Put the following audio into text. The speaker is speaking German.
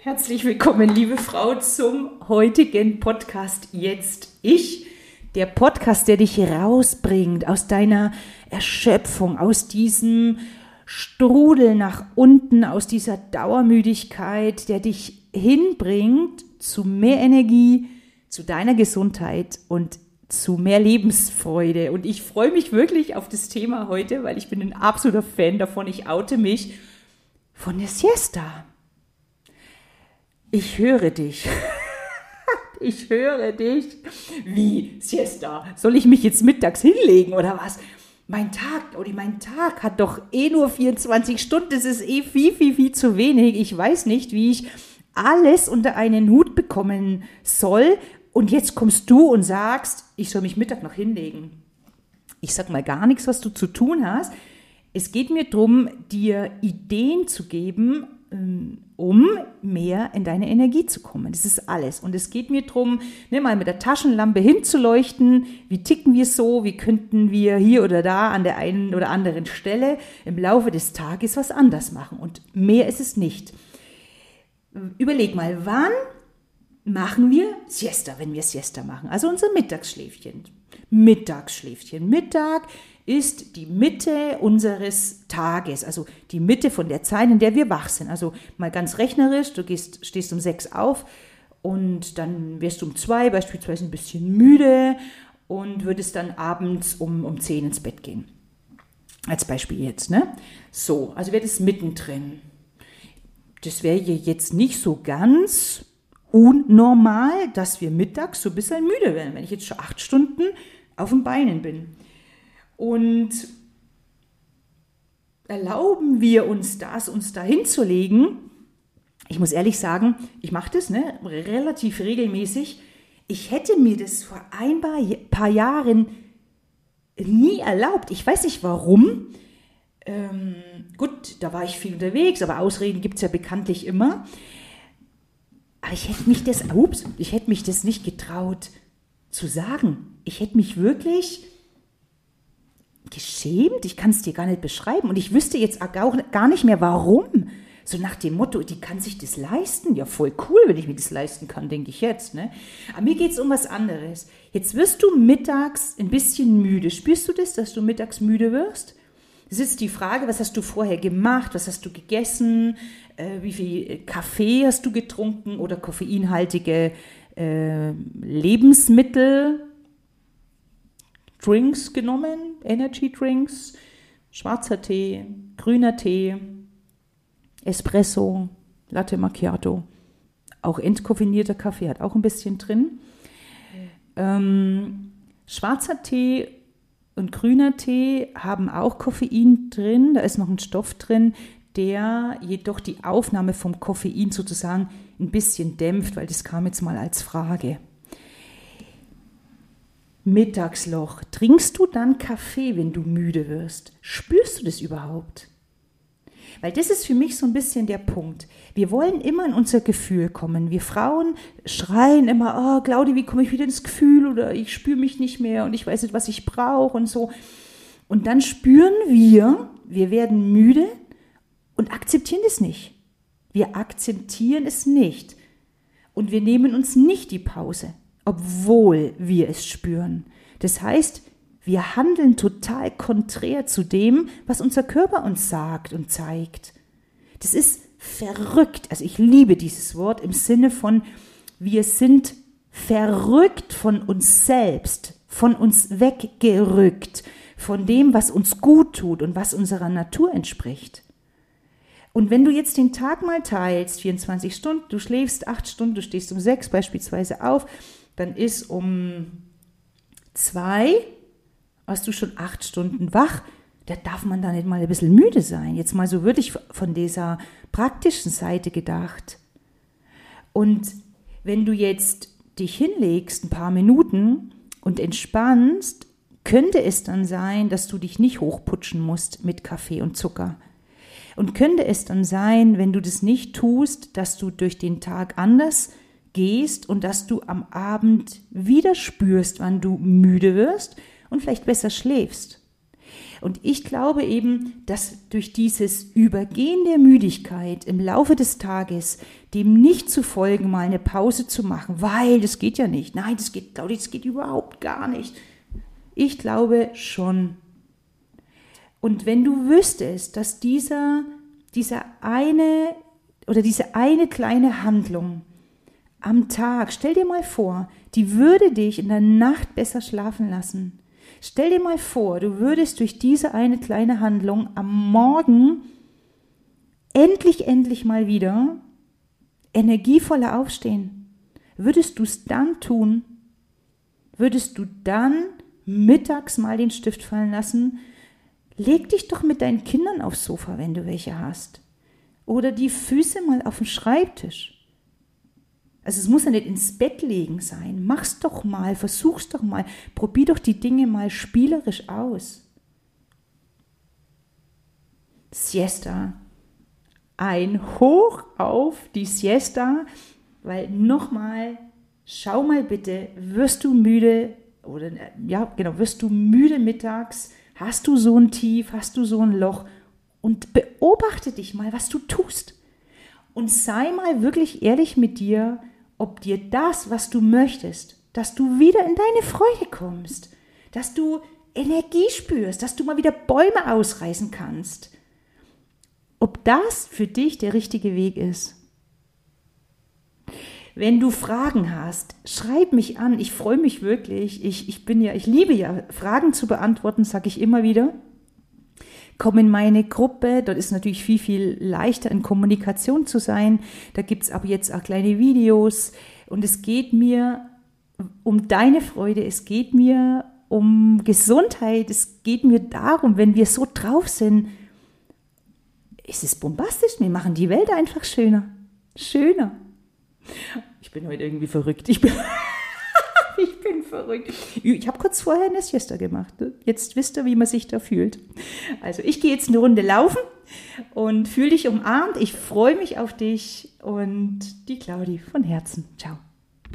Herzlich willkommen, liebe Frau, zum heutigen Podcast Jetzt Ich. Der Podcast, der dich rausbringt aus deiner Erschöpfung, aus diesem Strudel nach unten, aus dieser Dauermüdigkeit, der dich hinbringt zu mehr Energie, zu deiner Gesundheit und zu mehr Lebensfreude. Und ich freue mich wirklich auf das Thema heute, weil ich bin ein absoluter Fan davon. Ich oute mich von der Siesta. Ich höre dich. ich höre dich. Wie, Siesta? Soll ich mich jetzt mittags hinlegen oder was? Mein Tag, oder mein Tag hat doch eh nur 24 Stunden. Das ist eh viel, viel, viel zu wenig. Ich weiß nicht, wie ich alles unter einen Hut bekommen soll. Und jetzt kommst du und sagst, ich soll mich Mittag noch hinlegen. Ich sag mal gar nichts, was du zu tun hast. Es geht mir darum, dir Ideen zu geben, um mehr in deine Energie zu kommen. Das ist alles. Und es geht mir darum, ne, mal mit der Taschenlampe hinzuleuchten, wie ticken wir so, wie könnten wir hier oder da an der einen oder anderen Stelle im Laufe des Tages was anders machen. Und mehr ist es nicht. Überleg mal, wann machen wir Siesta, wenn wir Siesta machen? Also unser Mittagsschläfchen. Mittagsschläfchen. Mittag ist die Mitte unseres Tages, also die Mitte von der Zeit, in der wir wach sind. Also mal ganz rechnerisch, du gehst, stehst um sechs auf und dann wirst du um zwei beispielsweise ein bisschen müde und würdest dann abends um, um zehn ins Bett gehen. Als Beispiel jetzt, ne? So, also wäre das mittendrin. Das wäre jetzt nicht so ganz unnormal, dass wir mittags so ein bisschen müde werden, wenn ich jetzt schon acht Stunden auf den Beinen bin. Und erlauben wir uns das, uns da hinzulegen? Ich muss ehrlich sagen, ich mache das ne, relativ regelmäßig. Ich hätte mir das vor ein paar Jahren nie erlaubt. Ich weiß nicht warum. Ähm, gut, da war ich viel unterwegs, aber Ausreden gibt es ja bekanntlich immer. Aber ich hätte mich das, ups, ich hätte mich das nicht getraut zu sagen. Ich hätte mich wirklich geschämt, ich kann es dir gar nicht beschreiben. Und ich wüsste jetzt gar nicht mehr, warum. So nach dem Motto, die kann sich das leisten. Ja, voll cool, wenn ich mir das leisten kann, denke ich jetzt. Ne? Aber mir geht es um was anderes. Jetzt wirst du mittags ein bisschen müde. Spürst du das, dass du mittags müde wirst? Das ist die Frage, was hast du vorher gemacht, was hast du gegessen, äh, wie viel Kaffee hast du getrunken oder koffeinhaltige äh, Lebensmittel, Drinks genommen, Energy Drinks, schwarzer Tee, grüner Tee, Espresso, Latte Macchiato, auch entkoffinierter Kaffee hat auch ein bisschen drin. Ähm, schwarzer Tee und grüner Tee haben auch Koffein drin, da ist noch ein Stoff drin, der jedoch die Aufnahme vom Koffein sozusagen ein bisschen dämpft, weil das kam jetzt mal als Frage. Mittagsloch. Trinkst du dann Kaffee, wenn du müde wirst? Spürst du das überhaupt? Weil das ist für mich so ein bisschen der Punkt. Wir wollen immer in unser Gefühl kommen. Wir Frauen schreien immer, oh, Claudia, wie komme ich wieder ins Gefühl oder ich spüre mich nicht mehr und ich weiß nicht, was ich brauche und so. Und dann spüren wir, wir werden müde und akzeptieren es nicht. Wir akzeptieren es nicht. Und wir nehmen uns nicht die Pause obwohl wir es spüren. Das heißt, wir handeln total konträr zu dem, was unser Körper uns sagt und zeigt. Das ist verrückt. Also ich liebe dieses Wort im Sinne von, wir sind verrückt von uns selbst, von uns weggerückt, von dem, was uns gut tut und was unserer Natur entspricht. Und wenn du jetzt den Tag mal teilst, 24 Stunden, du schläfst 8 Stunden, du stehst um 6 beispielsweise auf, dann ist um zwei, warst du schon acht Stunden wach, da darf man da nicht mal ein bisschen müde sein. Jetzt mal so wirklich von dieser praktischen Seite gedacht. Und wenn du jetzt dich hinlegst, ein paar Minuten und entspannst, könnte es dann sein, dass du dich nicht hochputschen musst mit Kaffee und Zucker. Und könnte es dann sein, wenn du das nicht tust, dass du durch den Tag anders gehst und dass du am Abend wieder spürst, wann du müde wirst und vielleicht besser schläfst. Und ich glaube eben, dass durch dieses Übergehen der Müdigkeit im Laufe des Tages, dem nicht zu folgen, mal eine Pause zu machen, weil das geht ja nicht. Nein, das geht, Claudia, das geht überhaupt gar nicht. Ich glaube schon. Und wenn du wüsstest, dass dieser, dieser eine oder diese eine kleine Handlung am Tag, stell dir mal vor, die würde dich in der Nacht besser schlafen lassen. Stell dir mal vor, du würdest durch diese eine kleine Handlung am Morgen endlich, endlich mal wieder energievoller aufstehen. Würdest du es dann tun? Würdest du dann mittags mal den Stift fallen lassen? Leg dich doch mit deinen Kindern aufs Sofa, wenn du welche hast. Oder die Füße mal auf den Schreibtisch. Also es muss ja nicht ins Bett legen sein. Mach's doch mal, versuch's doch mal, probier doch die Dinge mal spielerisch aus. Siesta. Ein Hoch auf die Siesta, weil nochmal, schau mal bitte, wirst du müde oder ja, genau, wirst du müde mittags? Hast du so ein Tief, hast du so ein Loch? Und beobachte dich mal, was du tust. Und sei mal wirklich ehrlich mit dir, ob dir das, was du möchtest, dass du wieder in deine Freude kommst, dass du Energie spürst, dass du mal wieder Bäume ausreißen kannst, ob das für dich der richtige Weg ist. Wenn du Fragen hast, schreib mich an. Ich freue mich wirklich. Ich, ich bin ja, ich liebe ja, Fragen zu beantworten, sage ich immer wieder. Komm in meine Gruppe, dort ist natürlich viel, viel leichter in Kommunikation zu sein. Da gibt es aber jetzt auch kleine Videos und es geht mir um deine Freude, es geht mir um Gesundheit, es geht mir darum, wenn wir so drauf sind, ist es bombastisch, wir machen die Welt einfach schöner. Schöner. Ich bin heute irgendwie verrückt. Ich bin bin verrückt. Ich habe kurz vorher eine Siesta gemacht. Ne? Jetzt wisst ihr, wie man sich da fühlt. Also ich gehe jetzt eine Runde laufen und fühle dich umarmt. Ich freue mich auf dich und die Claudi von Herzen. Ciao.